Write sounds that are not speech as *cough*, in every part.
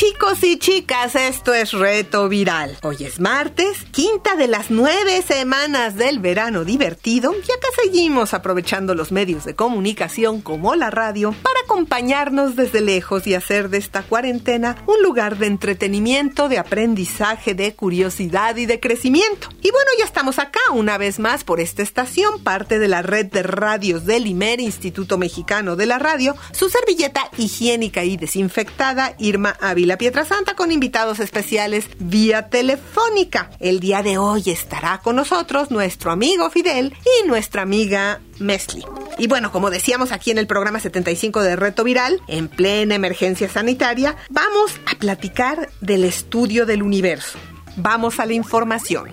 Chicos y chicas, esto es Reto Viral. Hoy es martes, quinta de las nueve semanas del verano divertido y acá seguimos aprovechando los medios de comunicación como la radio para acompañarnos desde lejos y hacer de esta cuarentena un lugar de entretenimiento, de aprendizaje, de curiosidad y de crecimiento. Y bueno, ya estamos acá una vez más por esta estación, parte de la red de radios del IMER, Instituto Mexicano de la Radio, su servilleta higiénica y desinfectada, Irma Ávila Pietrasanta, con invitados especiales vía telefónica. El día de hoy estará con nosotros nuestro amigo Fidel y nuestra amiga Mesli. Y bueno, como decíamos aquí en el programa 75 de Reto Viral, en plena emergencia sanitaria, vamos a platicar del estudio del universo. Vamos a la información.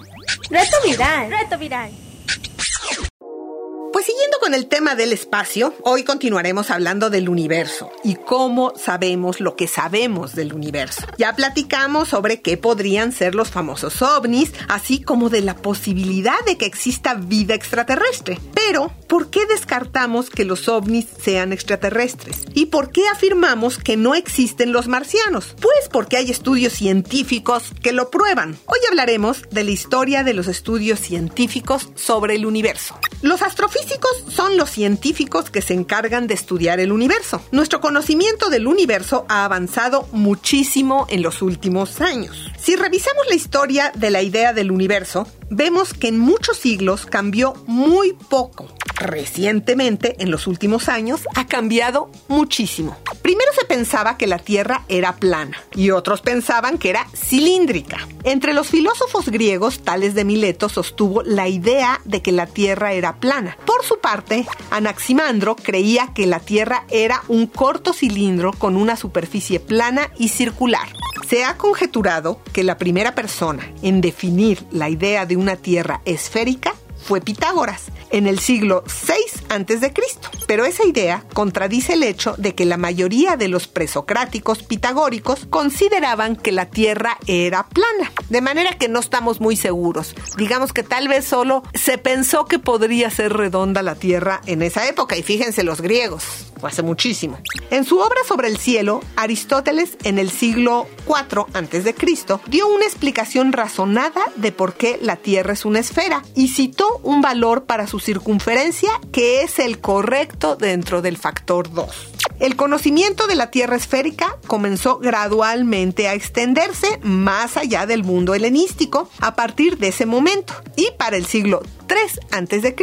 Reto Viral. Reto Viral. Pues siguiendo con el tema del espacio, hoy continuaremos hablando del universo y cómo sabemos lo que sabemos del universo. Ya platicamos sobre qué podrían ser los famosos ovnis, así como de la posibilidad de que exista vida extraterrestre. Pero, ¿por qué descartamos que los ovnis sean extraterrestres? ¿Y por qué afirmamos que no existen los marcianos? Pues porque hay estudios científicos que lo prueban. Hoy hablaremos de la historia de los estudios científicos sobre el universo. Los astrofísicos son los científicos que se encargan de estudiar el universo. Nuestro conocimiento del universo ha avanzado muchísimo en los últimos años. Si revisamos la historia de la idea del universo, vemos que en muchos siglos cambió muy poco. Recientemente, en los últimos años, ha cambiado muchísimo. Primero se pensaba que la Tierra era plana y otros pensaban que era cilíndrica. Entre los filósofos griegos, Tales de Mileto sostuvo la idea de que la Tierra era plana. Por su parte, Anaximandro creía que la Tierra era un corto cilindro con una superficie plana y circular. Se ha conjeturado que la primera persona en definir la idea de una Tierra esférica fue Pitágoras en el siglo VI a.C. Pero esa idea contradice el hecho de que la mayoría de los presocráticos pitagóricos consideraban que la Tierra era plana. De manera que no estamos muy seguros. Digamos que tal vez solo se pensó que podría ser redonda la Tierra en esa época. Y fíjense los griegos, fue hace muchísimo. En su obra sobre el cielo, Aristóteles en el siglo IV a.C. dio una explicación razonada de por qué la Tierra es una esfera y citó un valor para su circunferencia que es el correcto dentro del factor 2. El conocimiento de la Tierra esférica comenzó gradualmente a extenderse más allá del mundo helenístico a partir de ese momento. Y para el siglo III a.C.,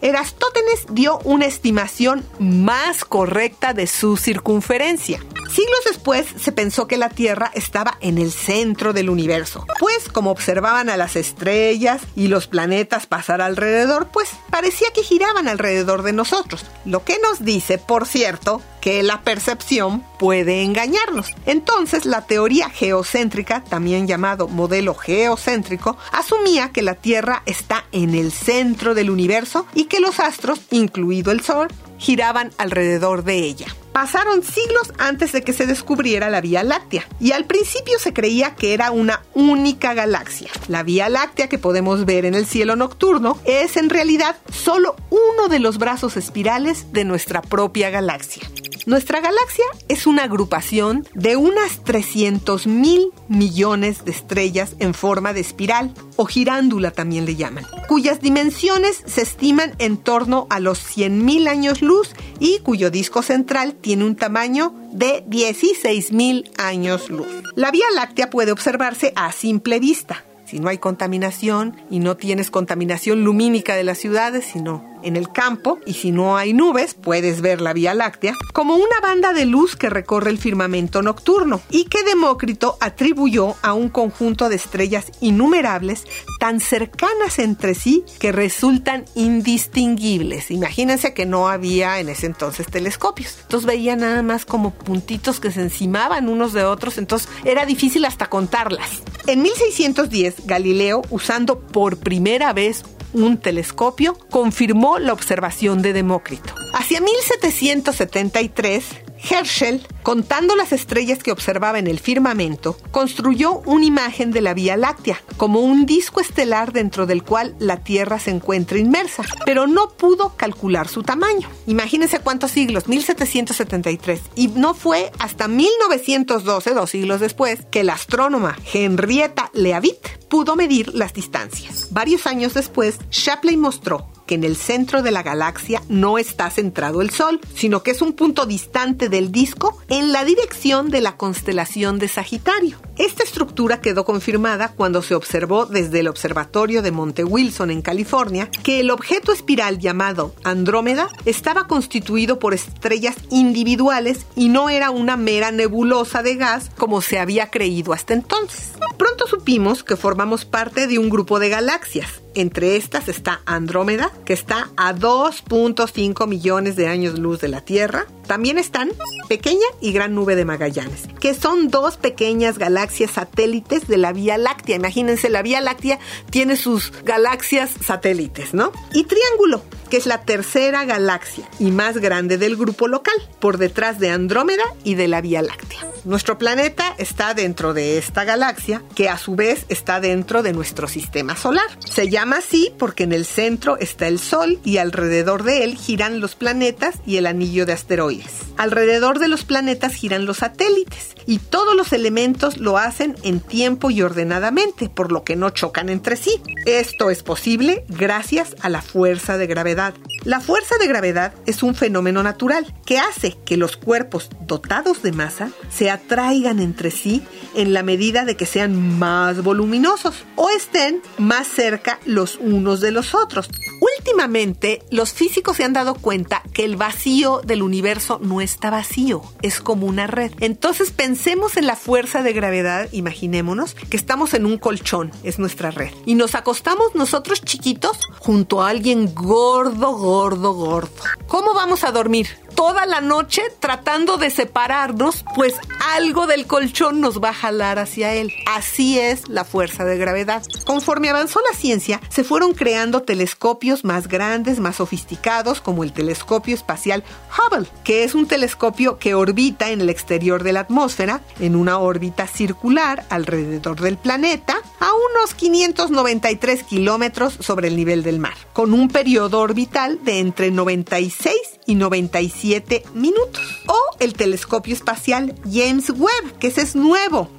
Erastótenes dio una estimación más correcta de su circunferencia. Siglos después se pensó que la Tierra estaba en el centro del universo, pues como observaban a las estrellas y los planetas pasar alrededor, pues parecía que giraban alrededor de nosotros, lo que nos dice, por cierto, que la percepción puede engañarnos. Entonces, la teoría geocéntrica, también llamado modelo geocéntrico, asumía que la Tierra está en el centro del universo y que los astros, incluido el Sol, giraban alrededor de ella. Pasaron siglos antes de que se descubriera la Vía Láctea y al principio se creía que era una única galaxia. La Vía Láctea que podemos ver en el cielo nocturno es en realidad solo uno de los brazos espirales de nuestra propia galaxia. Nuestra galaxia es una agrupación de unas 300 mil millones de estrellas en forma de espiral, o girándula también le llaman, cuyas dimensiones se estiman en torno a los 100 mil años luz y cuyo disco central tiene un tamaño de 16 mil años luz. La Vía Láctea puede observarse a simple vista, si no hay contaminación y no tienes contaminación lumínica de las ciudades, sino en el campo, y si no hay nubes, puedes ver la Vía Láctea, como una banda de luz que recorre el firmamento nocturno y que Demócrito atribuyó a un conjunto de estrellas innumerables tan cercanas entre sí que resultan indistinguibles. Imagínense que no había en ese entonces telescopios. Entonces veía nada más como puntitos que se encimaban unos de otros, entonces era difícil hasta contarlas. En 1610, Galileo, usando por primera vez un telescopio, confirmó la observación de Demócrito. Hacia 1773, Herschel, contando las estrellas que observaba en el firmamento, construyó una imagen de la Vía Láctea, como un disco estelar dentro del cual la Tierra se encuentra inmersa, pero no pudo calcular su tamaño. Imagínense cuántos siglos, 1773, y no fue hasta 1912, dos siglos después, que la astrónoma Henrietta Leavitt pudo medir las distancias. Varios años después, Shapley mostró que en el centro de la galaxia no está centrado el Sol, sino que es un punto distante del disco en la dirección de la constelación de Sagitario. Esta estructura quedó confirmada cuando se observó desde el observatorio de Monte Wilson en California que el objeto espiral llamado Andrómeda estaba constituido por estrellas individuales y no era una mera nebulosa de gas como se había creído hasta entonces. Pronto supimos que formamos parte de un grupo de galaxias. Entre estas está Andrómeda, que está a 2.5 millones de años luz de la Tierra. También están Pequeña y Gran Nube de Magallanes, que son dos pequeñas galaxias satélites de la Vía Láctea. Imagínense, la Vía Láctea tiene sus galaxias satélites, ¿no? Y Triángulo, que es la tercera galaxia y más grande del grupo local, por detrás de Andrómeda y de la Vía Láctea. Nuestro planeta está dentro de esta galaxia, que a su vez está dentro de nuestro sistema solar. Se llama así porque en el centro está el Sol y alrededor de él giran los planetas y el anillo de asteroides. Alrededor de los planetas giran los satélites y todos los elementos lo hacen en tiempo y ordenadamente, por lo que no chocan entre sí. Esto es posible gracias a la fuerza de gravedad. La fuerza de gravedad es un fenómeno natural que hace que los cuerpos dotados de masa se atraigan entre sí en la medida de que sean más voluminosos o estén más cerca los unos de los otros. Últimamente, los físicos se han dado cuenta que el vacío del universo no está vacío, es como una red. Entonces pensemos en la fuerza de gravedad, imaginémonos que estamos en un colchón, es nuestra red, y nos acostamos nosotros chiquitos junto a alguien gordo, gordo, gordo. ¿Cómo vamos a dormir? Toda la noche tratando de separarnos, pues algo del colchón nos va a jalar hacia él. Así es la fuerza de gravedad. Conforme avanzó la ciencia, se fueron creando telescopios más grandes, más sofisticados, como el telescopio espacial Hubble, que es un telescopio que orbita en el exterior de la atmósfera, en una órbita circular alrededor del planeta, a unos 593 kilómetros sobre el nivel del mar, con un periodo orbital de entre 96 y 97 minutos. O el telescopio espacial James Webb, que ese es nuevo,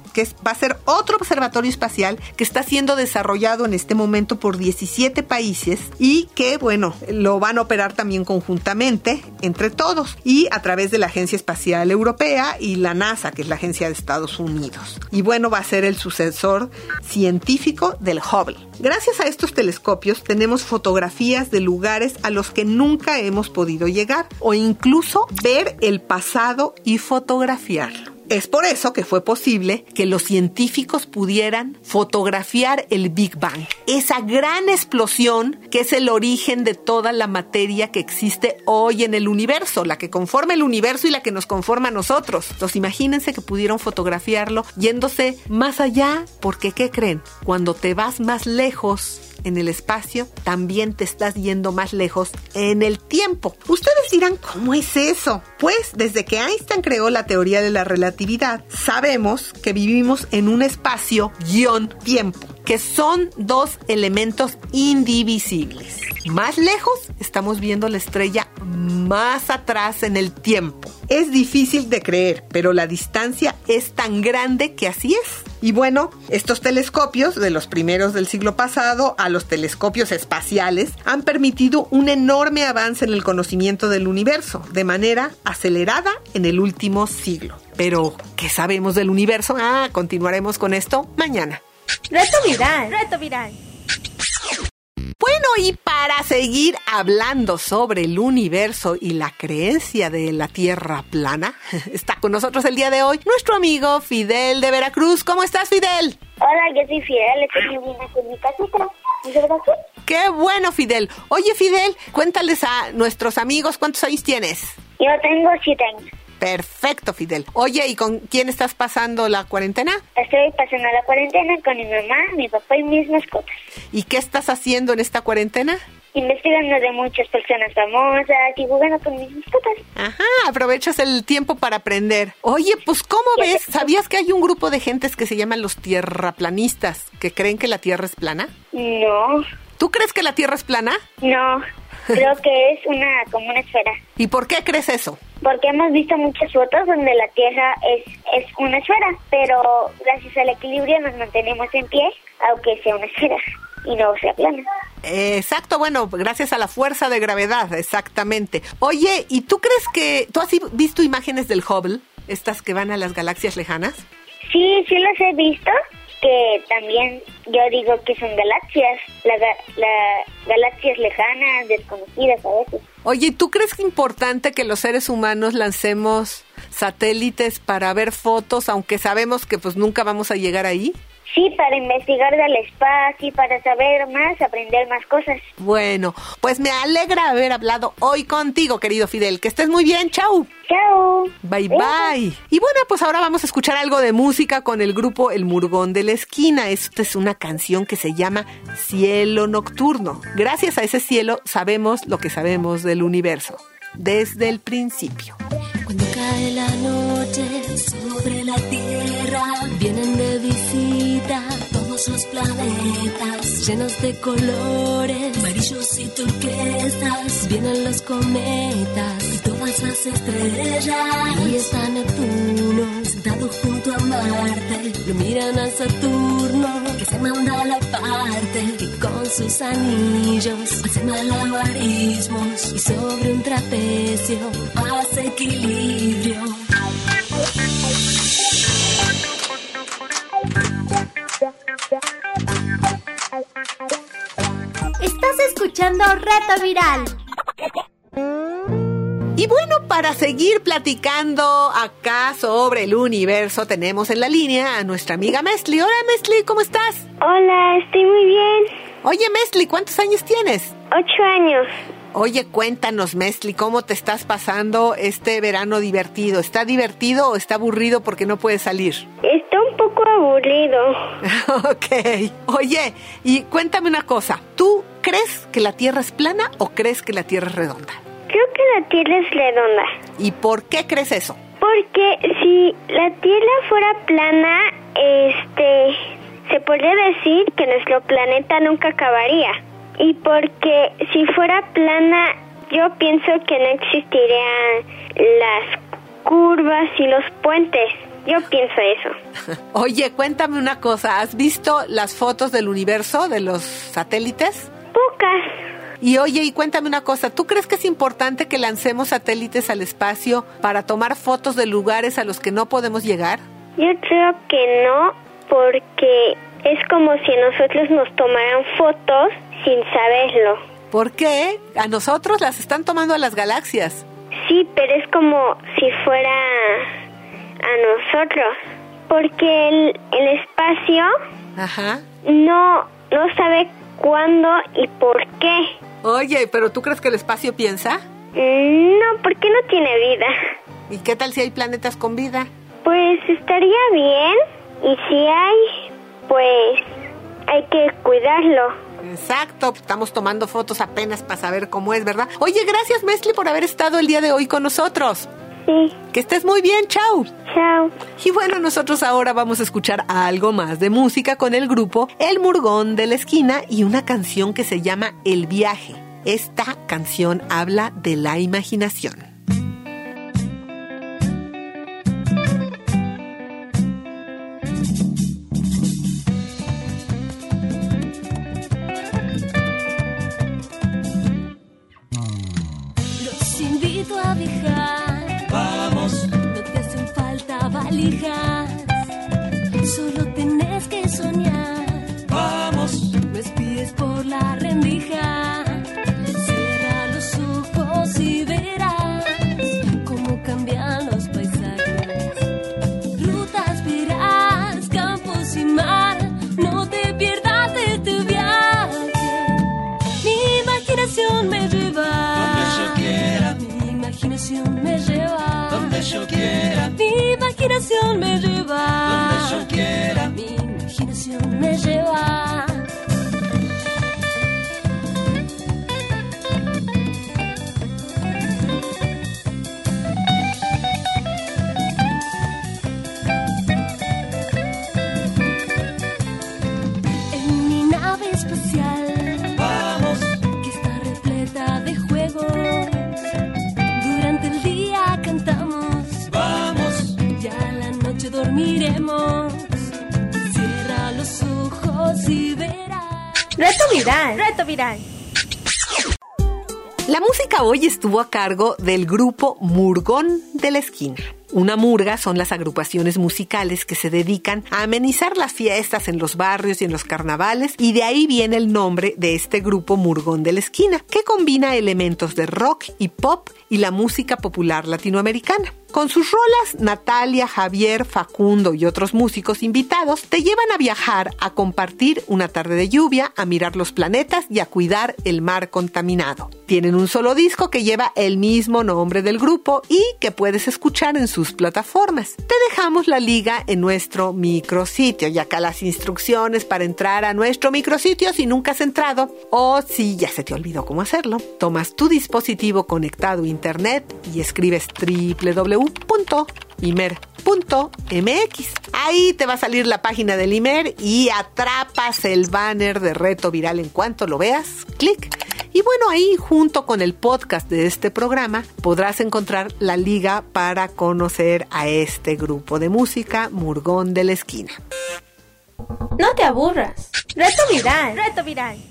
va a ser otro observatorio espacial que está siendo desarrollado en este momento por 17 países y que, bueno, lo van a operar también conjuntamente entre todos y a través de la Agencia Espacial Europea y la NASA, que es la agencia de Estados Unidos. Y bueno, va a ser el sucesor científico del Hubble. Gracias a estos telescopios tenemos fotografías de lugares a los que nunca hemos podido llegar o incluso ver el pasado y fotografiarlo. Es por eso que fue posible que los científicos pudieran fotografiar el Big Bang, esa gran explosión que es el origen de toda la materia que existe hoy en el universo, la que conforma el universo y la que nos conforma a nosotros. Entonces imagínense que pudieron fotografiarlo yéndose más allá, porque ¿qué creen? Cuando te vas más lejos, en el espacio, también te estás yendo más lejos en el tiempo. Ustedes dirán, ¿cómo es eso? Pues desde que Einstein creó la teoría de la relatividad, sabemos que vivimos en un espacio tiempo, que son dos elementos indivisibles. Más lejos estamos viendo la estrella más atrás en el tiempo. Es difícil de creer, pero la distancia es tan grande que así es. Y bueno, estos telescopios, de los primeros del siglo pasado a los telescopios espaciales, han permitido un enorme avance en el conocimiento del universo, de manera acelerada en el último siglo. Pero, ¿qué sabemos del universo? Ah, continuaremos con esto mañana. Reto viral. Reto viral. Bueno, y para seguir hablando sobre el universo y la creencia de la Tierra plana, *laughs* está con nosotros el día de hoy nuestro amigo Fidel de Veracruz. ¿Cómo estás, Fidel? Hola, yo soy Fidel, estoy viviendo con mi casita. Qué bueno, Fidel. Oye, Fidel, cuéntales a nuestros amigos cuántos años tienes. Yo tengo siete años. Perfecto, Fidel. Oye, ¿y con quién estás pasando la cuarentena? Estoy pasando la cuarentena con mi mamá, mi papá y mis mascotas. ¿Y qué estás haciendo en esta cuarentena? Investigando de muchas personas famosas y jugando con mis mascotas. Ajá, aprovechas el tiempo para aprender. Oye, pues ¿cómo ves? ¿Sabías que hay un grupo de gentes que se llaman los tierraplanistas, que creen que la Tierra es plana? No, ¿Tú crees que la Tierra es plana? no. *laughs* Creo que es una como una esfera. ¿Y por qué crees eso? Porque hemos visto muchas fotos donde la Tierra es, es una esfera, pero gracias al equilibrio nos mantenemos en pie, aunque sea una esfera y no sea plana. Exacto, bueno, gracias a la fuerza de gravedad, exactamente. Oye, ¿y tú crees que tú has visto imágenes del Hubble, estas que van a las galaxias lejanas? Sí, sí los he visto, que también yo digo que son galaxias, la, la- galaxias lejanas, desconocidas a veces. Oye, ¿y tú crees que es importante que los seres humanos lancemos satélites para ver fotos, aunque sabemos que pues nunca vamos a llegar ahí? Sí, para investigar del espacio y para saber más, aprender más cosas. Bueno, pues me alegra haber hablado hoy contigo, querido Fidel. Que estés muy bien, chau. Chao. Bye bye. Y bueno, pues ahora vamos a escuchar algo de música con el grupo El Murgón de la Esquina. Esta es una canción que se llama Cielo Nocturno. Gracias a ese cielo sabemos lo que sabemos del universo. Desde el principio. Cuando cae la noche sobre la tierra, todos los planetas llenos de colores, amarillos y turquesas. Vienen los cometas y todas las estrellas. Y está Neptuno sentado junto a Marte. Lo miran a Saturno que se manda a la parte y con sus anillos hace malabarismos y sobre un trapecio hace equilibrio. Estás escuchando Reto Viral. Y bueno, para seguir platicando acá sobre el universo, tenemos en la línea a nuestra amiga Mesli. Hola Mesli, ¿cómo estás? Hola, estoy muy bien. Oye Mesli, ¿cuántos años tienes? Ocho años. Oye, cuéntanos, Mesli, ¿cómo te estás pasando este verano divertido? ¿Está divertido o está aburrido porque no puedes salir? Está un poco aburrido. *laughs* ok. Oye, y cuéntame una cosa. ¿Tú crees que la Tierra es plana o crees que la Tierra es redonda? Creo que la Tierra es redonda. ¿Y por qué crees eso? Porque si la Tierra fuera plana, este, se podría decir que nuestro planeta nunca acabaría. Y porque si fuera plana, yo pienso que no existirían las curvas y los puentes. Yo pienso eso. *laughs* Oye, cuéntame una cosa. ¿Has visto las fotos del universo, de los satélites? Pocas. Y oye, y cuéntame una cosa, ¿tú crees que es importante que lancemos satélites al espacio para tomar fotos de lugares a los que no podemos llegar? Yo creo que no, porque es como si nosotros nos tomaran fotos sin saberlo. ¿Por qué? A nosotros las están tomando a las galaxias. Sí, pero es como si fuera a nosotros, porque el, el espacio Ajá. no, no sabe cuándo y por qué. Oye, pero ¿tú crees que el espacio piensa? No, porque no tiene vida. ¿Y qué tal si hay planetas con vida? Pues estaría bien, y si hay, pues hay que cuidarlo. Exacto, estamos tomando fotos apenas para saber cómo es, ¿verdad? Oye, gracias Mesli por haber estado el día de hoy con nosotros. Sí, Que estés muy bien, chao. chao. Y bueno, nosotros ahora vamos a escuchar algo más de música con el grupo El Murgón de la Esquina y una canción que se llama El Viaje. Esta canción habla de la imaginación. liga. La música hoy estuvo a cargo del grupo Murgón de la Esquina. Una murga son las agrupaciones musicales que se dedican a amenizar las fiestas en los barrios y en los carnavales y de ahí viene el nombre de este grupo Murgón de la Esquina, que combina elementos de rock y pop y la música popular latinoamericana. Con sus rolas, Natalia, Javier, Facundo y otros músicos invitados te llevan a viajar, a compartir una tarde de lluvia, a mirar los planetas y a cuidar el mar contaminado. Tienen un solo disco que lleva el mismo nombre del grupo y que puedes escuchar en sus plataformas. Te dejamos la liga en nuestro micrositio y acá las instrucciones para entrar a nuestro micrositio si nunca has entrado o si ya se te olvidó cómo hacerlo. Tomas tu dispositivo conectado a internet y escribes www.imer.mx. Ahí te va a salir la página del Imer y atrapas el banner de reto viral en cuanto lo veas. Clic. Y bueno, ahí junto con el podcast de este programa podrás encontrar la liga para conocer a este grupo de música Murgón de la Esquina. No te aburras. Reto viral. Reto viral.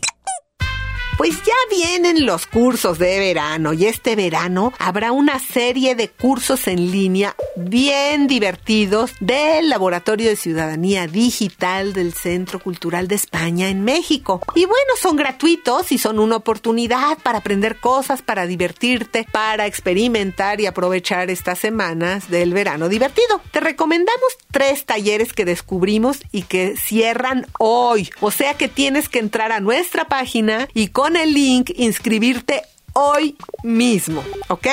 Pues ya vienen los cursos de verano y este verano habrá una serie de cursos en línea bien divertidos del Laboratorio de Ciudadanía Digital del Centro Cultural de España en México. Y bueno, son gratuitos y son una oportunidad para aprender cosas, para divertirte, para experimentar y aprovechar estas semanas del verano divertido. Te recomendamos tres talleres que descubrimos y que cierran hoy. O sea que tienes que entrar a nuestra página y con el link inscribirte hoy mismo, ¿ok?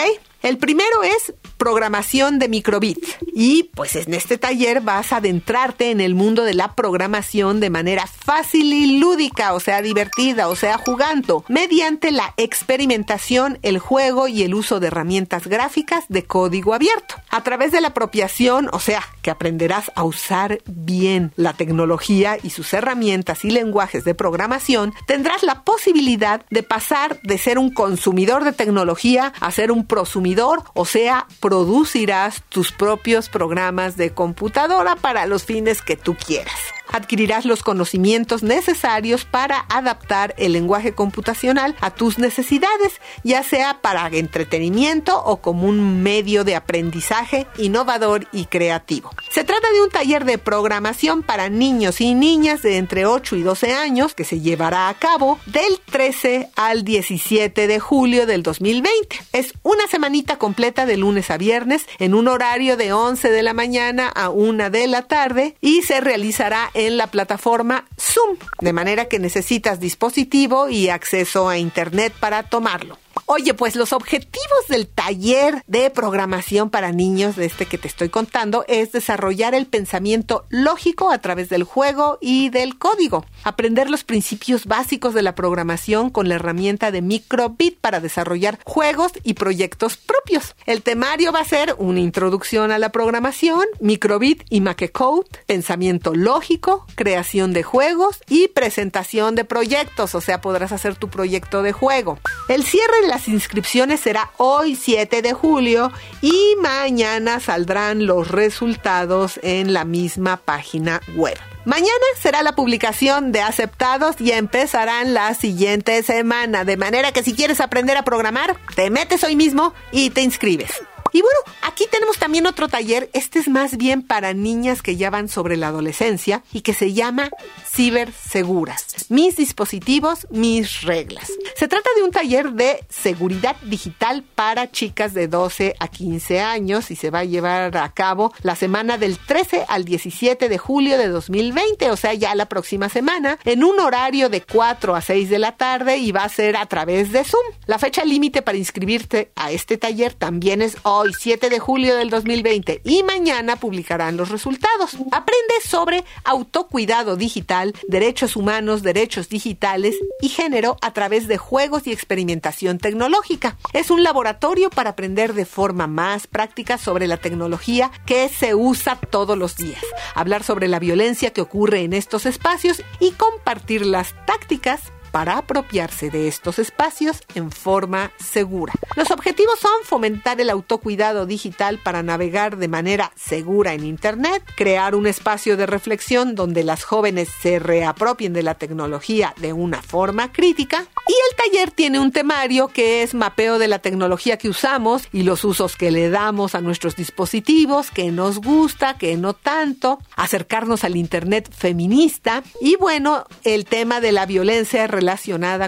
El primero es programación de microbit. Y pues en este taller vas a adentrarte en el mundo de la programación de manera fácil y lúdica, o sea, divertida, o sea, jugando, mediante la experimentación, el juego y el uso de herramientas gráficas de código abierto. A través de la apropiación, o sea, que aprenderás a usar bien la tecnología y sus herramientas y lenguajes de programación, tendrás la posibilidad de pasar de ser un consumidor de tecnología a ser un prosumidor o sea, producirás tus propios programas de computadora para los fines que tú quieras. Adquirirás los conocimientos necesarios para adaptar el lenguaje computacional a tus necesidades, ya sea para entretenimiento o como un medio de aprendizaje innovador y creativo. Se trata de un taller de programación para niños y niñas de entre 8 y 12 años que se llevará a cabo del 13 al 17 de julio del 2020. Es una completa de lunes a viernes en un horario de 11 de la mañana a 1 de la tarde y se realizará en la plataforma Zoom, de manera que necesitas dispositivo y acceso a Internet para tomarlo. Oye, pues los objetivos del taller de programación para niños de este que te estoy contando es desarrollar el pensamiento lógico a través del juego y del código, aprender los principios básicos de la programación con la herramienta de Microbit para desarrollar juegos y proyectos propios. El temario va a ser una introducción a la programación, Microbit y MakeCode, pensamiento lógico, creación de juegos y presentación de proyectos, o sea, podrás hacer tu proyecto de juego. El cierre de las inscripciones será hoy 7 de julio y mañana saldrán los resultados en la misma página web. Mañana será la publicación de aceptados y empezarán la siguiente semana, de manera que si quieres aprender a programar, te metes hoy mismo y te inscribes. Y bueno, aquí tenemos también otro taller, este es más bien para niñas que ya van sobre la adolescencia y que se llama Ciberseguras. Mis dispositivos, mis reglas. Se trata de un taller de seguridad digital para chicas de 12 a 15 años y se va a llevar a cabo la semana del 13 al 17 de julio de 2020, o sea, ya la próxima semana, en un horario de 4 a 6 de la tarde y va a ser a través de Zoom. La fecha límite para inscribirte a este taller también es hoy, 7 de julio del 2020 y mañana publicarán los resultados. Aprende sobre autocuidado digital, derechos humanos, derechos digitales y género a través de juegos y experimentación tecnológica. Es un laboratorio para aprender de forma más práctica sobre la tecnología que se usa todos los días, hablar sobre la violencia que ocurre en estos espacios y compartir las tácticas para apropiarse de estos espacios en forma segura. Los objetivos son fomentar el autocuidado digital para navegar de manera segura en Internet, crear un espacio de reflexión donde las jóvenes se reapropien de la tecnología de una forma crítica y el taller tiene un temario que es mapeo de la tecnología que usamos y los usos que le damos a nuestros dispositivos, que nos gusta, que no tanto, acercarnos al Internet feminista y bueno, el tema de la violencia relacionada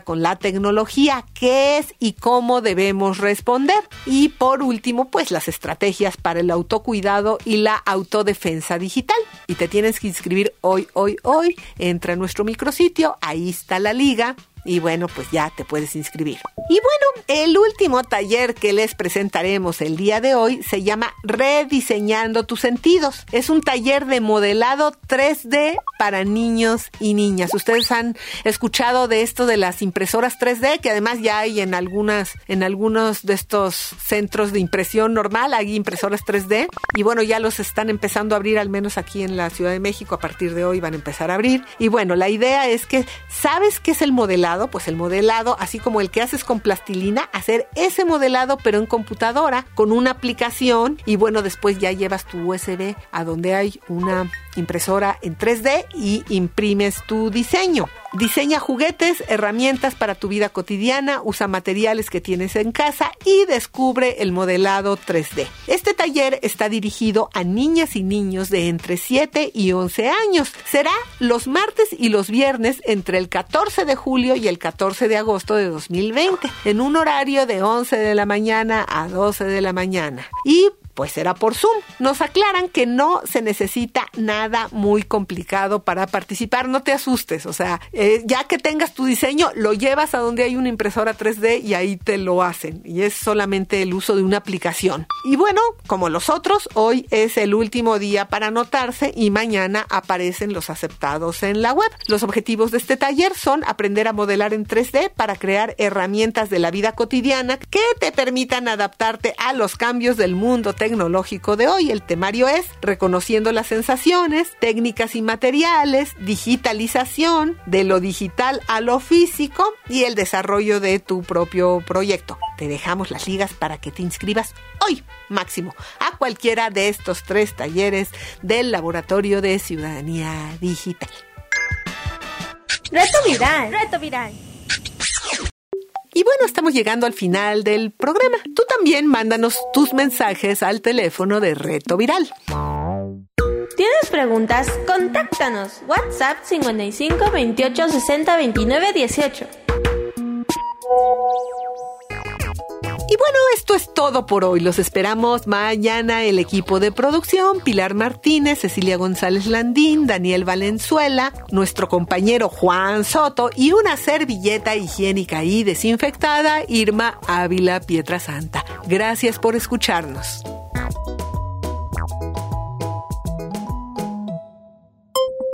con la tecnología, qué es y cómo debemos responder. Y por último, pues las estrategias para el autocuidado y la autodefensa digital. Y te tienes que inscribir hoy, hoy, hoy. Entra a nuestro micrositio, ahí está la liga y bueno, pues ya te puedes inscribir. Y bueno, el último taller que les presentaremos el día de hoy se llama Rediseñando tus sentidos. Es un taller de modelado 3D para niños y niñas. Ustedes han escuchado de esto de las impresoras 3D, que además ya hay en algunas, en algunos de estos centros de impresión normal, hay impresoras 3D. Y bueno, ya los están empezando a abrir, al menos aquí en la Ciudad de México, a partir de hoy van a empezar a abrir. Y bueno, la idea es que, ¿sabes qué es el modelado? Pues el modelado, así como el que haces con plastilina, hacer ese modelado pero en computadora con una aplicación y bueno, después ya llevas tu USB a donde hay una impresora en 3D y imprimes tu diseño. Diseña juguetes, herramientas para tu vida cotidiana, usa materiales que tienes en casa y descubre el modelado 3D. Este taller está dirigido a niñas y niños de entre 7 y 11 años. Será los martes y los viernes entre el 14 de julio y el 14 de agosto de 2020, en un horario de 11 de la mañana a 12 de la mañana. Y pues será por Zoom. Nos aclaran que no se necesita nada muy complicado para participar, no te asustes, o sea, eh, ya que tengas tu diseño, lo llevas a donde hay una impresora 3D y ahí te lo hacen, y es solamente el uso de una aplicación. Y bueno, como los otros, hoy es el último día para anotarse y mañana aparecen los aceptados en la web. Los objetivos de este taller son aprender a modelar en 3D para crear herramientas de la vida cotidiana que te permitan adaptarte a los cambios del mundo tecnológico de hoy. El temario es Reconociendo las sensaciones, técnicas y materiales, digitalización, de lo digital a lo físico y el desarrollo de tu propio proyecto. Te dejamos las ligas para que te inscribas hoy, máximo, a cualquiera de estos tres talleres del Laboratorio de Ciudadanía Digital. Reto viral. Reto viral. Y bueno, estamos llegando al final del programa. Tú también mándanos tus mensajes al teléfono de Reto Viral. ¿Tienes preguntas? Contáctanos. WhatsApp 55 28 60 29 18. Bueno, esto es todo por hoy. Los esperamos mañana el equipo de producción, Pilar Martínez, Cecilia González Landín, Daniel Valenzuela, nuestro compañero Juan Soto y una servilleta higiénica y desinfectada, Irma Ávila Pietrasanta. Gracias por escucharnos.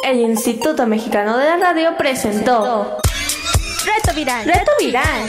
El Instituto Mexicano de la Radio presentó Reto viral. Reto Viral.